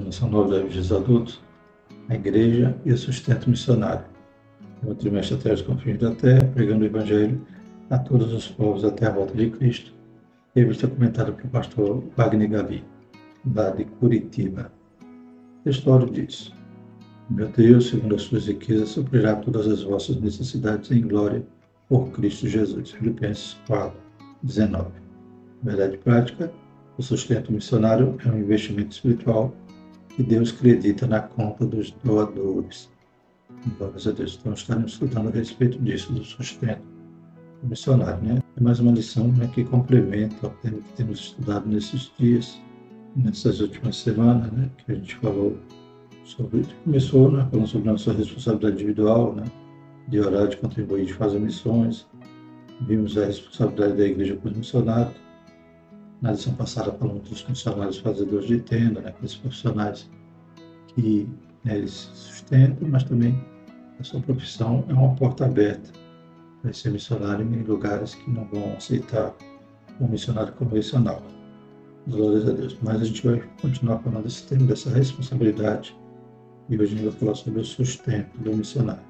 nossa nova da dos adultos, a igreja e o sustento missionário. No trimestre até os confins da terra, pregando o Evangelho a todos os povos até a volta de Cristo. Revista comentada pelo pastor Wagner Gavi, da de Curitiba. A história diz: Meu Deus, segundo as suas riquezas, suprirá todas as vossas necessidades em glória por Cristo Jesus. Filipenses 4, 19. Verdade prática: o sustento missionário é um investimento espiritual que Deus acredita na conta dos doadores. Glórias a Deus. Então, estaremos estudando a respeito disso, do sustento missionário. Né? É mais uma lição né, que complementa o tema que temos estudado nesses dias, nessas últimas semanas, né, que a gente falou sobre. Começou né, falando sobre a nossa responsabilidade individual, né, de orar, de contribuir, de fazer missões. Vimos a responsabilidade da igreja com os missionários na lição passada falamos dos funcionários fazedores de tenda, né, aqueles profissionais que né, eles sustentam, mas também a sua profissão é uma porta aberta para ser missionário em lugares que não vão aceitar um missionário convencional. Glórias a Deus. Mas a gente vai continuar falando desse tema, dessa responsabilidade, e hoje a gente vai falar sobre o sustento do missionário.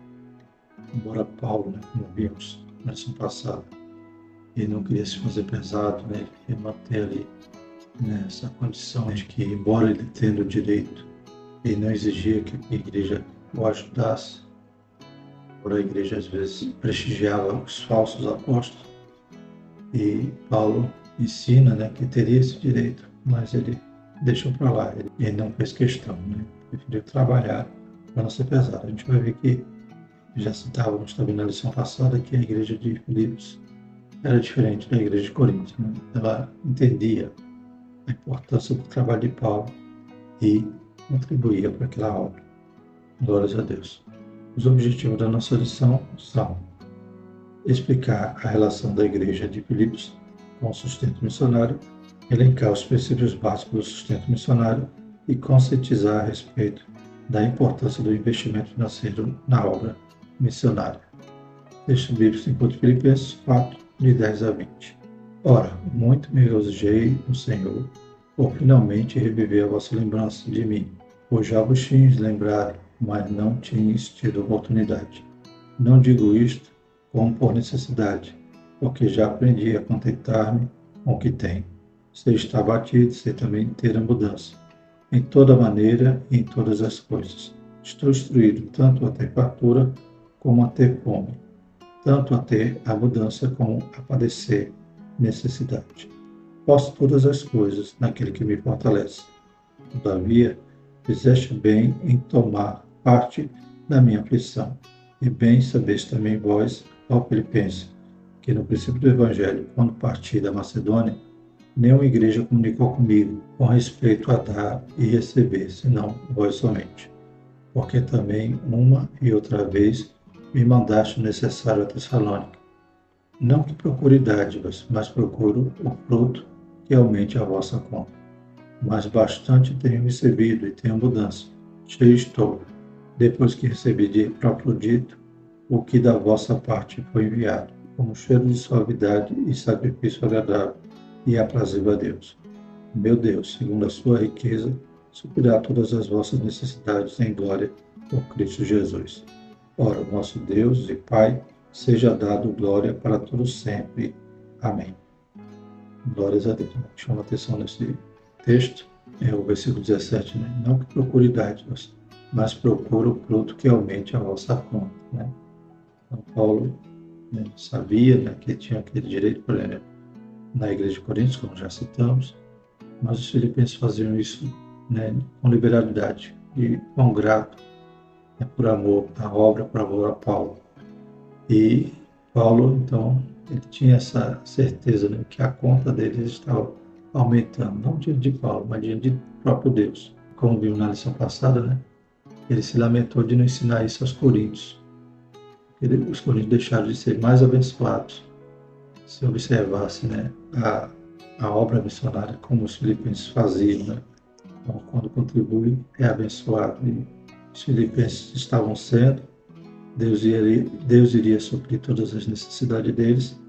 Embora Paulo, né, como vimos na lição passada, ele não queria se fazer pesado, né? ele queria manter ali nessa né, condição de que, embora ele tendo o direito, ele não exigia que a igreja o ajudasse, por a igreja às vezes prestigiava os falsos apóstolos, e Paulo ensina né, que teria esse direito, mas ele deixou para lá, ele, ele, não fez questão, né? preferiu trabalhar para não ser pesado. A gente vai ver que já citávamos também na lição passada que a igreja de Filipos era diferente da igreja de Corinto. Né? Ela entendia a importância do trabalho de Paulo e contribuía para aquela obra. Glórias a Deus. Os objetivos da nossa lição são explicar a relação da igreja de Filipos com o sustento missionário, elencar os princípios básicos do sustento missionário e conscientizar a respeito da importância do investimento financeiro na obra missionária. Texto bíblico enquanto Filipenses 4, de 10 a 20. Ora, muito me regozijei no Senhor, por finalmente reviver a vossa lembrança de mim, pois já vos tinhas lembrado, mas não tinhas tido oportunidade. Não digo isto como por necessidade, porque já aprendi a contentar-me com o que tenho. Se está batido, se também ter a mudança. Em toda maneira e em todas as coisas. Estou instruído tanto a ter fartura como a ter fome tanto a ter abundância como a padecer necessidade. Posso todas as coisas naquele que me fortalece. Todavia, fizeste bem em tomar parte da minha aflição. E bem sabeis também vós, ó Filipenses, que no princípio do Evangelho, quando parti da Macedônia, nenhuma igreja comunicou comigo com respeito a dar e receber, senão vós somente. Porque também uma e outra vez me mandaste o necessário a Tessalônica. Não que procure dádivas, mas procuro o fruto que aumente a vossa conta. Mas bastante tenho recebido e tenho mudança. Cheio estou, depois que recebi de próprio dito o que da vossa parte foi enviado, como cheiro de suavidade e sacrifício agradável e aprazível a Deus. Meu Deus, segundo a sua riqueza, suprirá todas as vossas necessidades em glória por Cristo Jesus. Ora, nosso Deus e Pai, seja dado glória para todos sempre. Amém. Glórias a Deus. Chama atenção nesse texto, é o versículo 17, né? Não que procure dádivas, mas procure o fruto que aumente a vossa conta, né? Então, Paulo né, sabia né, que tinha aquele direito, por exemplo, na igreja de Coríntios, como já citamos, mas os filipenses faziam isso né, com liberalidade e com grato é por amor à obra, por amor a Paulo. E Paulo, então, ele tinha essa certeza né, que a conta deles estava aumentando, não diante de Paulo, mas diante de próprio Deus. Como vimos na lição passada, né, ele se lamentou de não ensinar isso aos coríntios. Ele, os coríntios deixaram de ser mais abençoados se observasse né, a, a obra missionária como os filipenses faziam. Né? Então, quando contribui, é abençoado. E os filipenses estavam sendo, Deus iria, Deus iria suprir todas as necessidades deles,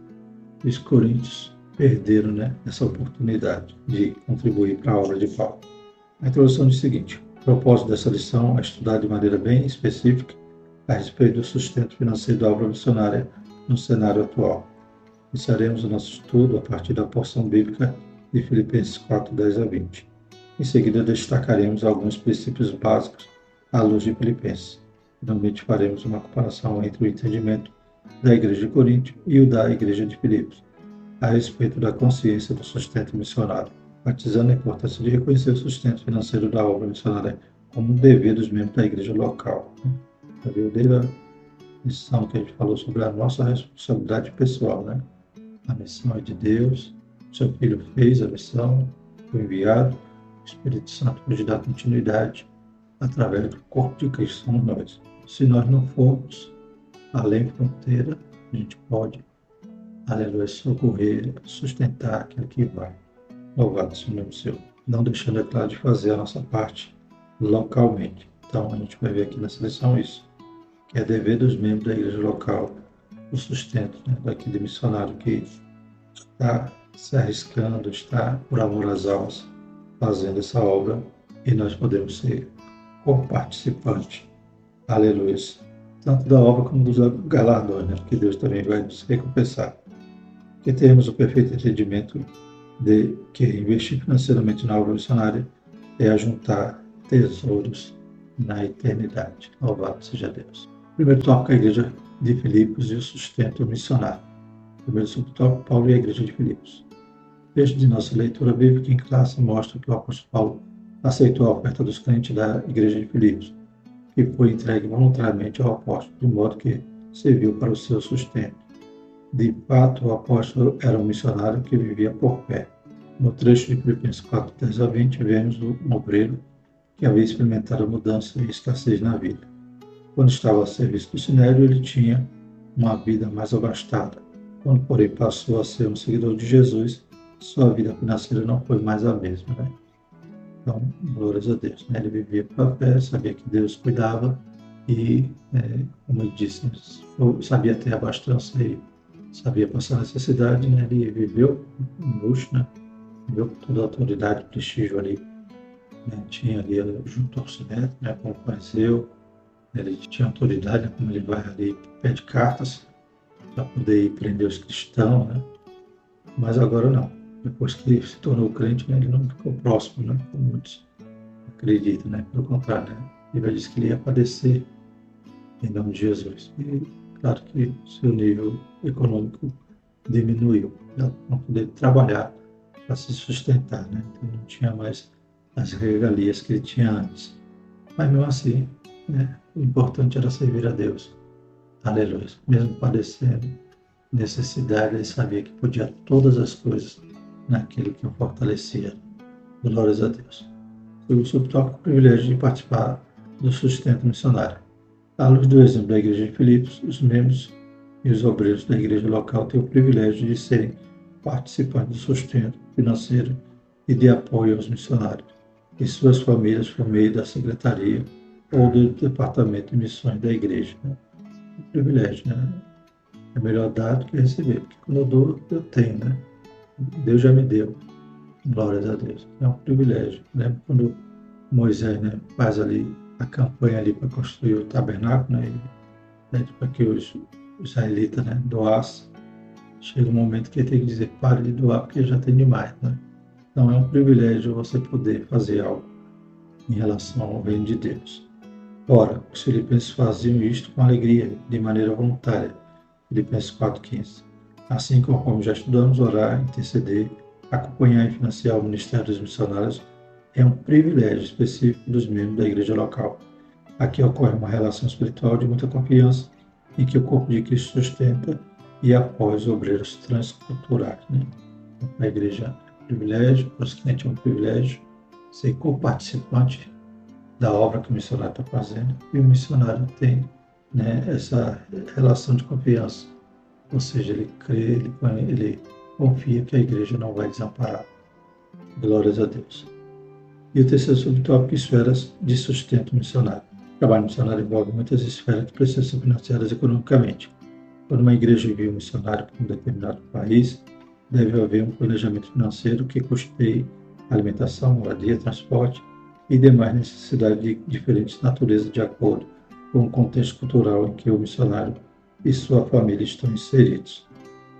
e os coríntios perderam né, essa oportunidade de contribuir para a obra de Paulo. A introdução diz o seguinte: o propósito dessa lição é estudar de maneira bem específica a respeito do sustento financeiro da obra missionária no cenário atual. Iniciaremos o nosso estudo a partir da porção bíblica de Filipenses 4, 10 a 20. Em seguida, destacaremos alguns princípios básicos à luz de Filipenses. Finalmente, faremos uma comparação entre o entendimento da Igreja de Corinto e o da Igreja de Filipos, a respeito da consciência do sustento missionário, batizando a importância de reconhecer o sustento financeiro da obra missionária como um dever dos membros da igreja local. Já viu desde a missão que a gente falou sobre a nossa responsabilidade pessoal, né? A missão é de Deus, seu filho fez a missão, foi enviado, o Espírito Santo pode dar continuidade através do corpo de Cristo somos nós. Se nós não formos além fronteira, a gente pode, aleluia, socorrer, sustentar aquele que vai. Louvado seja o nome seu. Não deixando, é claro, de fazer a nossa parte localmente. Então, a gente vai ver aqui nessa lição isso, que é dever dos membros da igreja local o sustento né, daquele missionário que está se arriscando, está por amor às almas fazendo essa obra e nós podemos ser co-participantes. Aleluia tanto da obra como dos galardões, né? porque Deus também vai nos recompensar. Que tenhamos o perfeito entendimento de que investir financeiramente na obra missionária é ajuntar tesouros na eternidade. Louvado seja Deus. Primeiro tópico, a igreja de Filipos e o sustento missionário. Primeiro subtópico, Paulo e a igreja de Filipos. Texto de nossa leitura bíblica em classe mostra que o apóstolo Paulo aceitou a oferta dos crentes da igreja de Filipos que foi entregue voluntariamente ao apóstolo, de modo que serviu para o seu sustento. De fato, o apóstolo era um missionário que vivia por fé. No trecho de Filipenses 4, 10 a 20, vemos um obreiro que havia experimentado mudança e escassez na vida. Quando estava a serviço do Sinério, ele tinha uma vida mais abastada. Quando, porém, passou a ser um seguidor de Jesus, sua vida financeira não foi mais a mesma. Né? Então, glórias a Deus. Né? Ele vivia pela fé, sabia que Deus cuidava e, é, como ele disse, sabia ter abastança e sabia passar necessidade. Né? Ele viveu em luxo, né? viveu com toda a autoridade, prestígio ali. Né? Tinha ali junto ao Sinédrio, né? como fariseu, ele tinha autoridade, né? como ele vai ali, pede cartas para poder prender os cristãos, né? mas agora não depois que se tornou crente, né, ele não ficou próximo, né, como muitos acreditam, né, pelo contrário, né, ele disse que ele ia padecer em nome de Jesus. E claro que seu nível econômico diminuiu, não poder trabalhar para se sustentar, né, então não tinha mais as regalias que ele tinha antes. Mas mesmo assim, né, o importante era servir a Deus. Aleluia. Mesmo padecendo necessidade, ele sabia que podia todas as coisas naquilo que o fortalecia. Glórias a Deus. o subtópico, privilégio de participar do sustento missionário. À luz do exemplo da Igreja de Filipos, os membros e os obreiros da igreja local têm o privilégio de serem participantes do sustento financeiro e de apoio aos missionários e suas famílias por meio da secretaria ou do departamento de missões da igreja. Né? Um privilégio, né? É melhor dar do que receber, porque quando eu dou, eu tenho, né? Deus já me deu. Glórias a Deus. É um privilégio. Lembra né? quando Moisés né, faz ali a campanha ali para construir o tabernáculo, né, né, para que os, israelitas né, doassem. Chega um momento que ele tem que dizer, pare de doar porque já tem demais. Né? Então é um privilégio você poder fazer algo em relação ao reino de Deus. Ora, os filipenses faziam isto com alegria, de maneira voluntária. Filipenses 4,15. Assim como já estudamos, orar, interceder, acompanhar e financiar o Ministério dos Missionários é um privilégio específico dos membros da igreja local. Aqui ocorre uma relação espiritual de muita confiança em que o corpo de Cristo sustenta e apoia os obreiros transculturais. Né? A igreja é um privilégio, para os clientes é um privilégio ser co-participante da obra que o missionário está fazendo e o missionário tem né, essa relação de confiança ou seja, ele crê, ele, ele confia que a igreja não vai desamparar. Glórias a Deus. E o terceiro subtópico, esferas de sustento missionário. O trabalho missionário envolve muitas esferas que precisam ser financiadas economicamente. Quando uma igreja envia um missionário para um determinado país, deve haver um planejamento financeiro que custeie alimentação, moradia, transporte e demais necessidades de diferentes naturezas de acordo com o contexto cultural em que o missionário e sua família estão inseridos.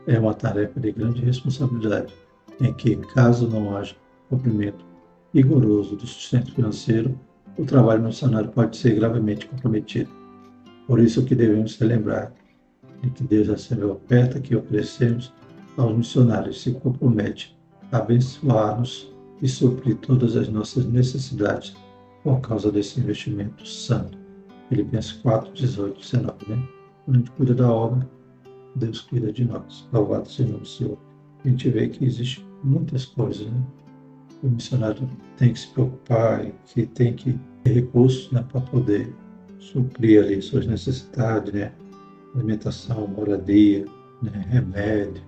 É uma tarefa de grande responsabilidade, em que, caso não haja cumprimento rigoroso do sustento financeiro, o trabalho missionário pode ser gravemente comprometido. Por isso que devemos relembrar de que Deus recebe a oferta que oferecemos aos missionários e se compromete a abençoar-nos e suprir todas as nossas necessidades por causa desse investimento santo. Filipenses 4, 18, 19. Né? Quando a gente cuida da obra, Deus cuida de nós. Louvado seja o Senhor. A gente vê que existe muitas coisas, né? O missionário tem que se preocupar que tem que ter recursos né, para poder suprir ali suas necessidades, né? Alimentação, moradia, né? remédio.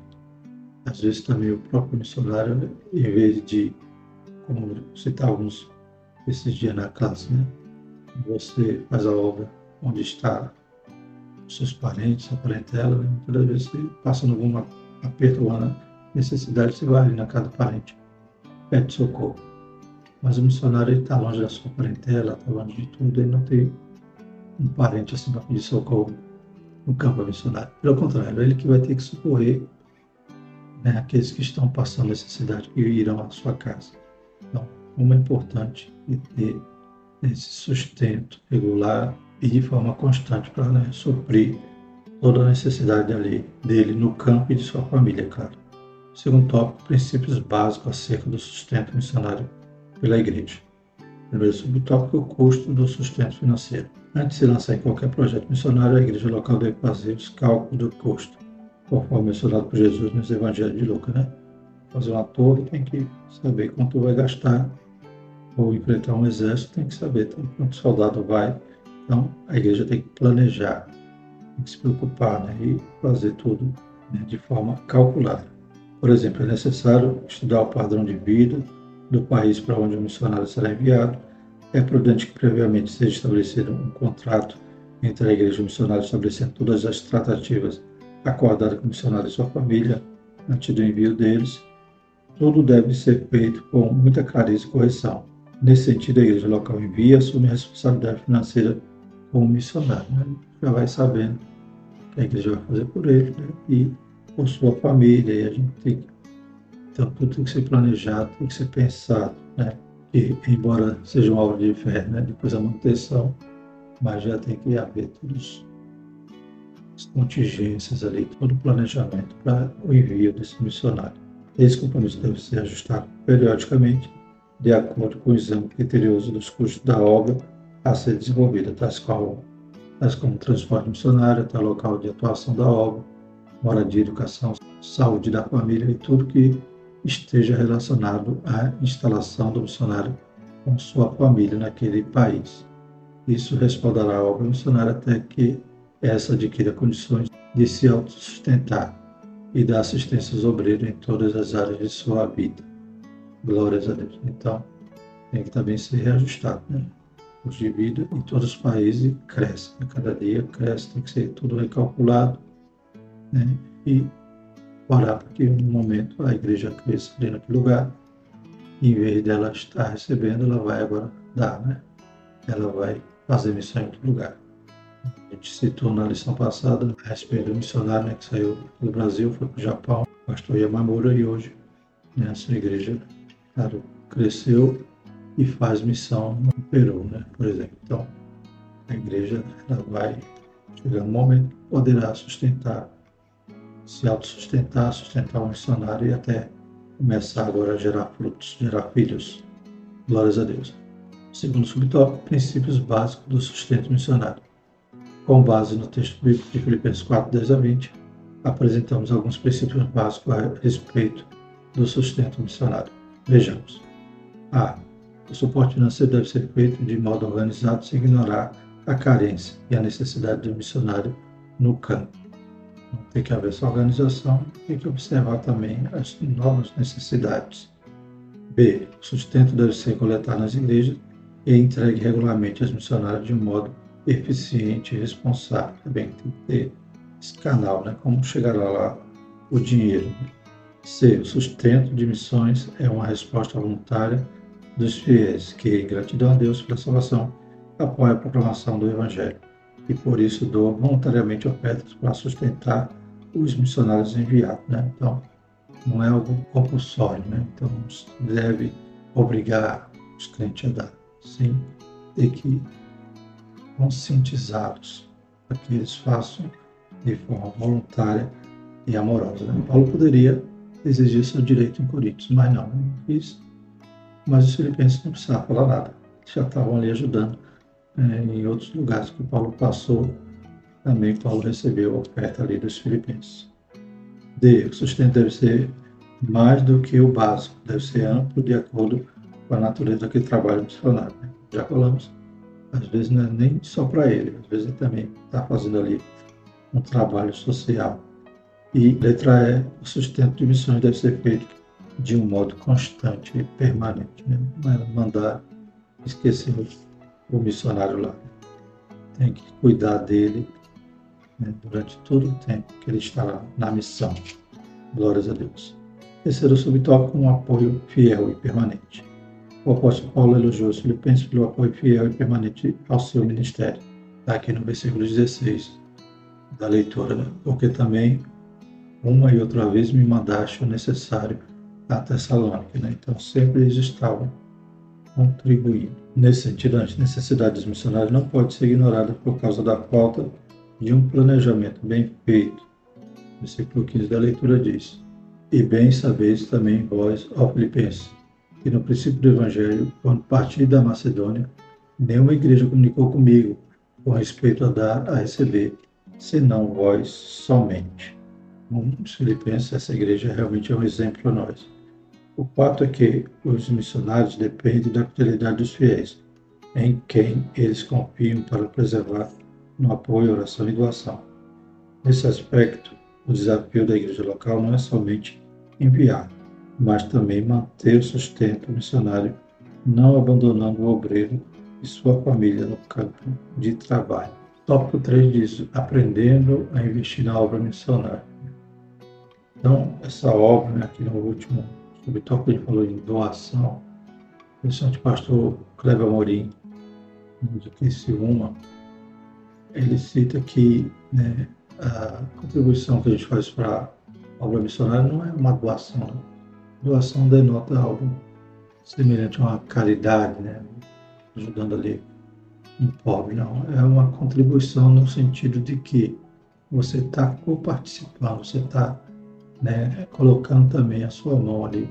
Às vezes também o próprio missionário, em vez de, como citávamos esses dias na classe, né? Você faz a obra onde está seus parentes, sua parentela, né? toda vez que passa algum aperto ou necessidade, você vai ali na casa do parente, pede socorro. Mas o missionário está longe da sua parentela, está longe de tudo, ele não tem um parente assim para pedir socorro no campo missionário. Pelo contrário, ele que vai ter que socorrer né, aqueles que estão passando necessidade, que irão à sua casa. Então, como é importante ter esse sustento regular e de forma constante para né, suprir toda a necessidade ali, dele no campo e de sua família, claro. Segundo tópico, princípios básicos acerca do sustento missionário pela igreja. Primeiro subtópico, o custo do sustento financeiro. Antes de se lançar em qualquer projeto missionário, a igreja local deve fazer os cálculos do custo, conforme mencionado por Jesus nos evangelhos de Lucas, né? Fazer uma torre tem que saber quanto vai gastar, ou enfrentar um exército tem que saber quanto soldado vai então, a igreja tem que planejar, tem que se preocupar né, e fazer tudo né, de forma calculada. Por exemplo, é necessário estudar o padrão de vida do país para onde o missionário será enviado. É prudente que previamente seja estabelecido um contrato entre a igreja e o missionário, estabelecendo todas as tratativas acordadas com o missionário e sua família antes do envio deles. Tudo deve ser feito com muita clareza e correção. Nesse sentido, a igreja local envia assume a responsabilidade financeira como missionário. Né? Já vai sabendo o que a igreja vai fazer por ele né? e por sua família. E a gente tem que, então, tudo tem que ser planejado, tem que ser pensado. Né? E, embora seja uma obra de fé, né? depois a manutenção, mas já tem que haver todas as contingências ali, todo o planejamento para o envio desse missionário. Esse compromisso deve ser ajustado periodicamente, de acordo com o exame criterioso dos custos da obra a ser desenvolvida, tais como, tais como transporte missionário, até local de atuação da obra, moradia, educação, saúde da família e tudo que esteja relacionado à instalação do missionário com sua família naquele país. Isso respaldará a obra missionária até que essa adquira condições de se autossustentar e dar assistência aos obreiros em todas as áreas de sua vida. Glórias a Deus. Então, tem que também ser reajustado. Né? Custo de vida em todos os países cresce. A cada dia cresce, tem que ser tudo recalculado né? e orar para que no momento a igreja cresça ali naquele lugar. Em vez dela estar recebendo, ela vai agora dar, né? Ela vai fazer missão em outro lugar. A gente citou na lição passada a respeito do missionário né, que saiu do Brasil, foi para o Japão, pastor Yamamura, e hoje né, a sua igreja claro, cresceu e faz missão no Peru, né, por exemplo. Então, a igreja ela vai chegar um momento poderá sustentar, se autossustentar, sustentar um missionário e até começar agora a gerar frutos, gerar filhos. Glórias a Deus. Segundo subtópico, princípios básicos do sustento missionário. Com base no texto bíblico de Filipenses 4, 10 a 20, apresentamos alguns princípios básicos a respeito do sustento missionário. Vejamos. A. O suporte financeiro deve ser feito de modo organizado, sem ignorar a carência e a necessidade do missionário no campo. Então, tem que haver essa organização, tem que observar também as novas necessidades. B. O sustento deve ser coletado nas igrejas e entregue regularmente aos missionários de um modo eficiente e responsável. Também tem que ter esse canal, né? Como chegará lá o dinheiro. C. O sustento de missões é uma resposta voluntária dos fiéis que, em gratidão a Deus pela salvação, apoia a proclamação do Evangelho e por isso doa voluntariamente ofertas para sustentar os missionários enviados. Né? Então, não é algo compulsório, né? então deve obrigar os crentes a dar. Sim, tem que conscientizá-los para que eles façam de forma voluntária e amorosa. Né? Paulo poderia exigir seu direito em Coríntios, mas não, não quis. Mas os filipenses não precisavam falar nada, já estavam ali ajudando é, em outros lugares que Paulo passou. Também Paulo recebeu a oferta ali dos filipenses. D. O sustento deve ser mais do que o básico, deve ser amplo de acordo com a natureza daquele trabalho missionário. Né? Já falamos, às vezes não é nem só para ele, às vezes ele também está fazendo ali um trabalho social. E letra E, o sustento de missões deve ser feito de um modo constante e permanente. Né? Mandar esquecer o missionário lá. Tem que cuidar dele né? durante todo o tempo que ele está na missão. Glórias a Deus. Terceiro subtópico, um apoio fiel e permanente. O apóstolo Paulo elogiou os filipenses pelo apoio fiel e permanente ao seu ministério. Está aqui no versículo 16 da leitura, né? porque também uma e outra vez me mandaste o necessário a Tessalônica. Né? Então, sempre eles estavam contribuindo. Nesse sentido, as necessidades missionárias não podem ser ignoradas por causa da falta de um planejamento bem feito. Versículo 15 da leitura diz: E bem sabeis também vós, ó Filipenses, que no princípio do Evangelho, quando parti da Macedônia, nenhuma igreja comunicou comigo com respeito a dar a receber, senão vós somente. Os filipenses, essa igreja realmente é um exemplo para nós. O fato é que os missionários dependem da fidelidade dos fiéis, em quem eles confiam para preservar no apoio, oração e doação. Nesse aspecto, o desafio da igreja local não é somente enviar, mas também manter o sustento missionário, não abandonando o obreiro e sua família no campo de trabalho. Tópico 3 diz: aprendendo a investir na obra missionária. Então, essa obra, né, aqui no último subtópico, ele falou em doação. O Santo Pastor Cleber Amorim, de Criciúma, ele cita que né, a contribuição que a gente faz para a obra missionária não é uma doação. Né? Doação denota algo semelhante a uma caridade, né? ajudando ali um pobre, não. É uma contribuição no sentido de que você está co-participando, você está né, colocando também a sua mão ali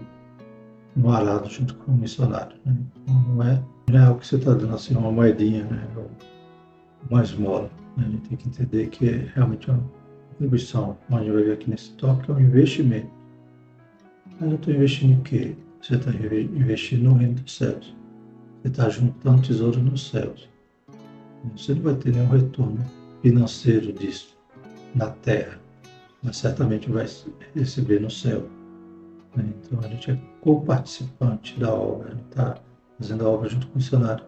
no arado junto com o missionário. Né? Então, não, é, é o que você está dando assim, uma moedinha, né? uma esmola. Né? A gente tem que entender que é realmente uma contribuição. Como a gente vai ver aqui nesse tópico, é um investimento. Mas eu estou investindo em quê? Você está investindo no reino dos céus. Você está juntando tesouro nos céus. Você não vai ter nenhum retorno financeiro disso na terra, mas certamente vai receber no céu. Né? Então a gente é co-participante da obra, está fazendo a obra junto com o missionário.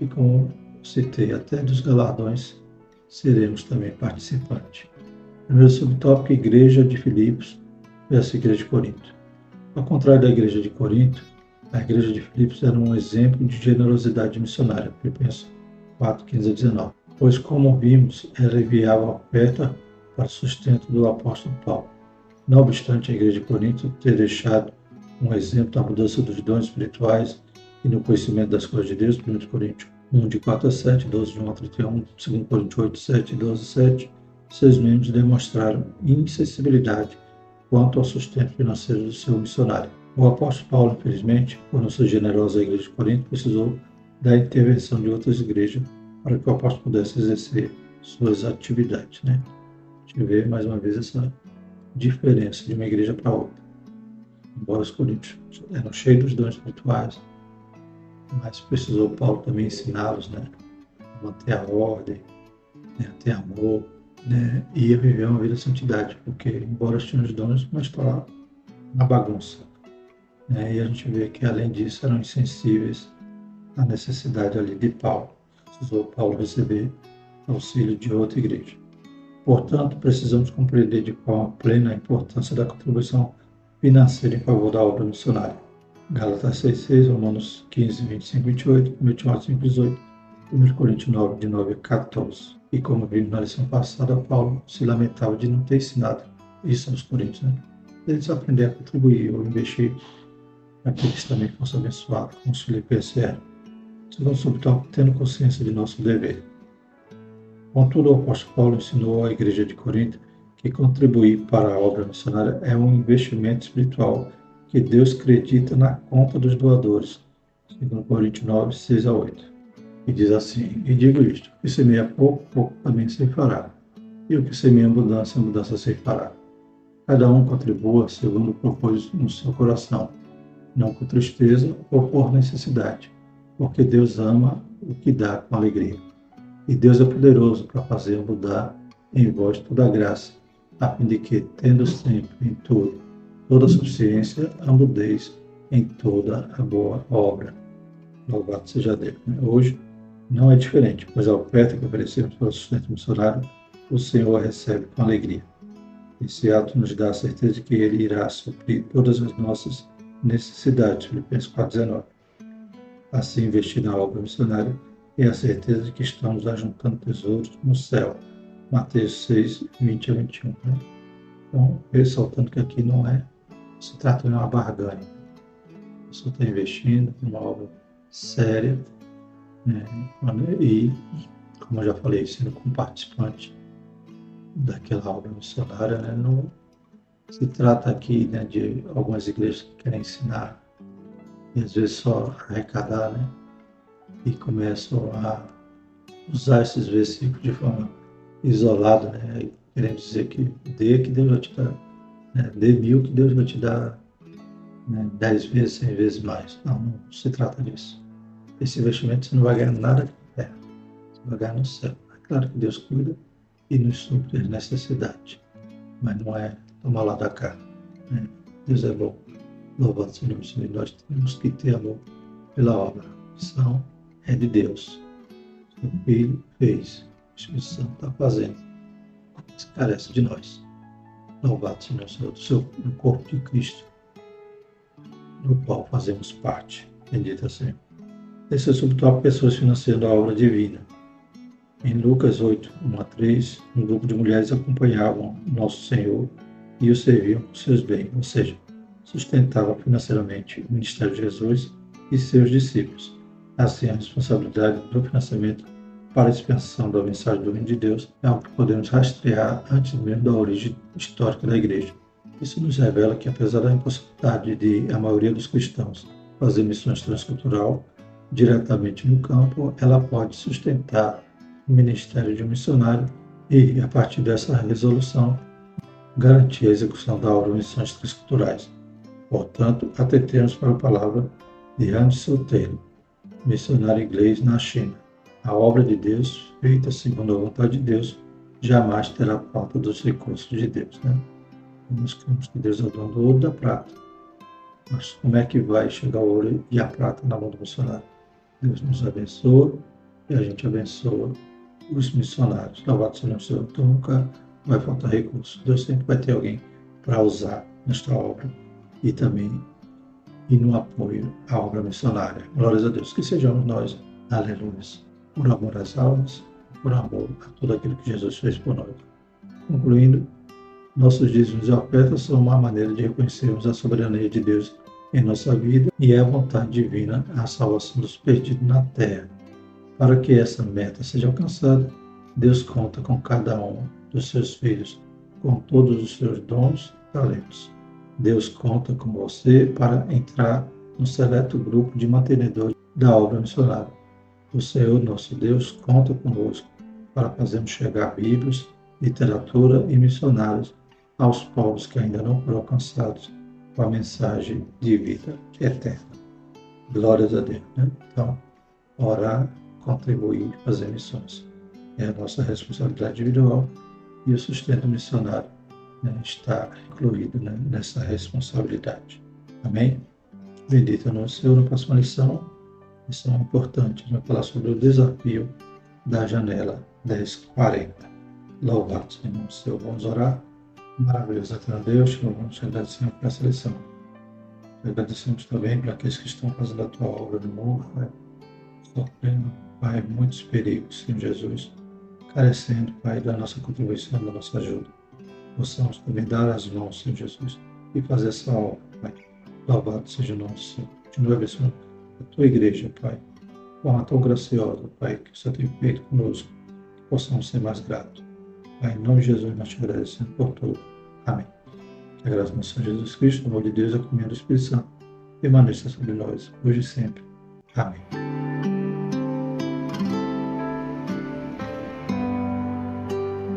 E como citei, até dos galardões seremos também participantes. Primeiro subtópico, Igreja de Filipos versus Igreja de Corinto. Ao contrário da Igreja de Corinto, a Igreja de Filipos era um exemplo de generosidade missionária. Filipenses 4, 15 a 19. Pois, como vimos, ela enviava oferta para sustento do apóstolo Paulo. Não obstante a igreja de Corinto ter deixado um exemplo da mudança dos dons espirituais e no conhecimento das coisas de Deus, 1 Coríntios 1, de 4 a 7, 12 de 1 a 31, 2 Coríntios 8, 7, 12 a 7, seus membros demonstraram insensibilidade quanto ao sustento financeiro do seu missionário. O apóstolo Paulo, infelizmente, por não ser generoso à igreja de Corinto, precisou da intervenção de outras igrejas para que o apóstolo pudesse exercer suas atividades. Né? Gente vê mais uma vez essa diferença de uma igreja para outra. Embora os coríntios eram cheios dos dons espirituais, mas precisou Paulo também ensiná-los né? a manter a ordem, né? a ter amor, né? e a viver uma vida de santidade, porque embora tinham os dons, mas estava na bagunça. Né? E a gente vê que além disso eram insensíveis a necessidade ali de Paulo. Precisou Paulo receber auxílio de outra igreja. Portanto, precisamos compreender de forma plena importância da contribuição financeira em favor da obra missionária. Gálatas 6,6, Romanos 15, 25, 28, 1 Timóteo 5, 18, 1 Coríntios 9, de 9 a 14. E como vimos na lição passada, Paulo se lamentava de não ter ensinado isso aos coríntios, né? Eles aprender a contribuir ou investir para que eles também fossem abençoados, como os filipenses eram. Segundo subtópico, tendo consciência de nosso dever. Contudo, o apóstolo Paulo ensinou à igreja de Corinto que contribuir para a obra missionária é um investimento espiritual que Deus acredita na conta dos doadores. Segundo Coríntios 9, 6 a 8. E diz assim, e digo isto, que semeia pouco, pouco também se fará. E o que semeia mudança, mudança se fará. Cada um contribua segundo o propôs no seu coração, não com tristeza ou por necessidade, porque Deus ama o que dá com alegria. E Deus é poderoso para fazer mudar em vós toda a graça, a fim de que, tendo sempre em tudo toda a suficiência, a mudez em toda a boa obra. Louvado seja Deus. Hoje não é diferente, pois a oferta que oferecemos para o sustento missionário, o Senhor recebe com alegria. Esse ato nos dá a certeza de que Ele irá suprir todas as nossas necessidades. Filipenses 4,19. Assim, investir na obra missionária é a certeza de que estamos ajuntando tesouros no céu. Mateus 6, 20 a 21. Né? Então, ressaltando que aqui não é, se trata de uma barganha. A pessoa está investindo em uma obra séria né? e, como eu já falei, sendo com participante daquela obra missionária, né? Não se trata aqui né, de algumas igrejas que querem ensinar e às vezes só arrecadar, né? E começam a usar esses versículos de forma isolada, né? Querendo dizer que dê que Deus vai te dar, né? dê mil que Deus vai te dar né? dez vezes, cem vezes mais. Não, não se trata disso. Esse investimento você não vai ganhar nada de terra, você vai ganhar no céu. É claro que Deus cuida e nos supre as necessidades. Mas não é tomar lá da cá. Né? Deus é bom. Louvado seja o Senhor. Nós temos que ter amor pela obra. Missão é de Deus. Seu Filho fez. A Espírito Santo está fazendo. Mas carece de nós. Louvado seja o Senhor, do seu do corpo de Cristo, do qual fazemos parte. Bendito Senhor. Esse é o subtópico Pessoas financiando a obra divina. Em Lucas 8, 1 a 3, um grupo de mulheres acompanhavam Nosso Senhor e o serviam com seus bens, ou seja, sustentavam financeiramente o ministério de Jesus e seus discípulos. Assim, a responsabilidade do financiamento para a expansão da mensagem do reino de Deus é algo que podemos rastrear antes mesmo da origem histórica da igreja. Isso nos revela que, apesar da impossibilidade de a maioria dos cristãos fazer missões transcultural diretamente no campo, ela pode sustentar o ministério de um missionário e, a partir dessa resolução, garantir a execução da obra de missões transculturais. Portanto, atentemos para a palavra de Hans Taylor, missionário inglês na China. A obra de Deus, feita segundo a vontade de Deus, jamais terá falta dos recursos de Deus. Né? Nós cremos que Deus é o ouro da prata. Mas como é que vai chegar o ouro e a prata na mão do missionário? Deus nos abençoa e a gente abençoa os missionários. Louvado seja o Senhor. Então nunca vai faltar recursos. Deus sempre vai ter alguém para usar nesta obra e também e no apoio à obra missionária. Glórias a Deus. Que sejamos nós, aleluia, por amor às almas, por amor a tudo aquilo que Jesus fez por nós. Concluindo, nossos dízimos e ofertas são uma maneira de reconhecermos a soberania de Deus em nossa vida e é a vontade divina a salvação dos perdidos na terra. Para que essa meta seja alcançada, Deus conta com cada um dos seus filhos, com todos os seus dons e talentos. Deus conta com você para entrar no seleto grupo de mantenedores da obra missionária. O Senhor, nosso Deus, conta conosco para fazermos chegar Bíblias, literatura e missionários aos povos que ainda não foram alcançados com a mensagem de vida eterna. Glórias a Deus. Né? Então, orar contribuir, fazer missões. É a nossa responsabilidade individual e o sustento missionário né, está incluído né, nessa responsabilidade. Amém? Bendito é nosso Senhor. Na próxima lição, lição importante, vai falar sobre o desafio da janela 1040. Louvado seja o Senhor. Vamos orar. Maravilhoso eterno Deus, louvamos te agradecemos por essa lição. Agradecemos também para aqueles que estão fazendo a tua obra no mundo, Pai, sofrendo, Pai, muitos perigos, Senhor Jesus, carecendo, Pai, da nossa contribuição, da nossa ajuda. Possamos também dar as mãos, Senhor Jesus, e fazer essa obra, Pai. Louvado seja o nosso Senhor. Continua abençoando a tua igreja, Pai, forma tão graciosa, Pai, que Senhor tem feito conosco, que possamos ser mais gratos. Pai, em nome de Jesus, nós te agradecemos por tudo. Amém. Que a graça do Senhor Jesus Cristo, o amor de Deus a comunhão do Espírito Santo permaneça sobre nós, hoje e sempre. Amém.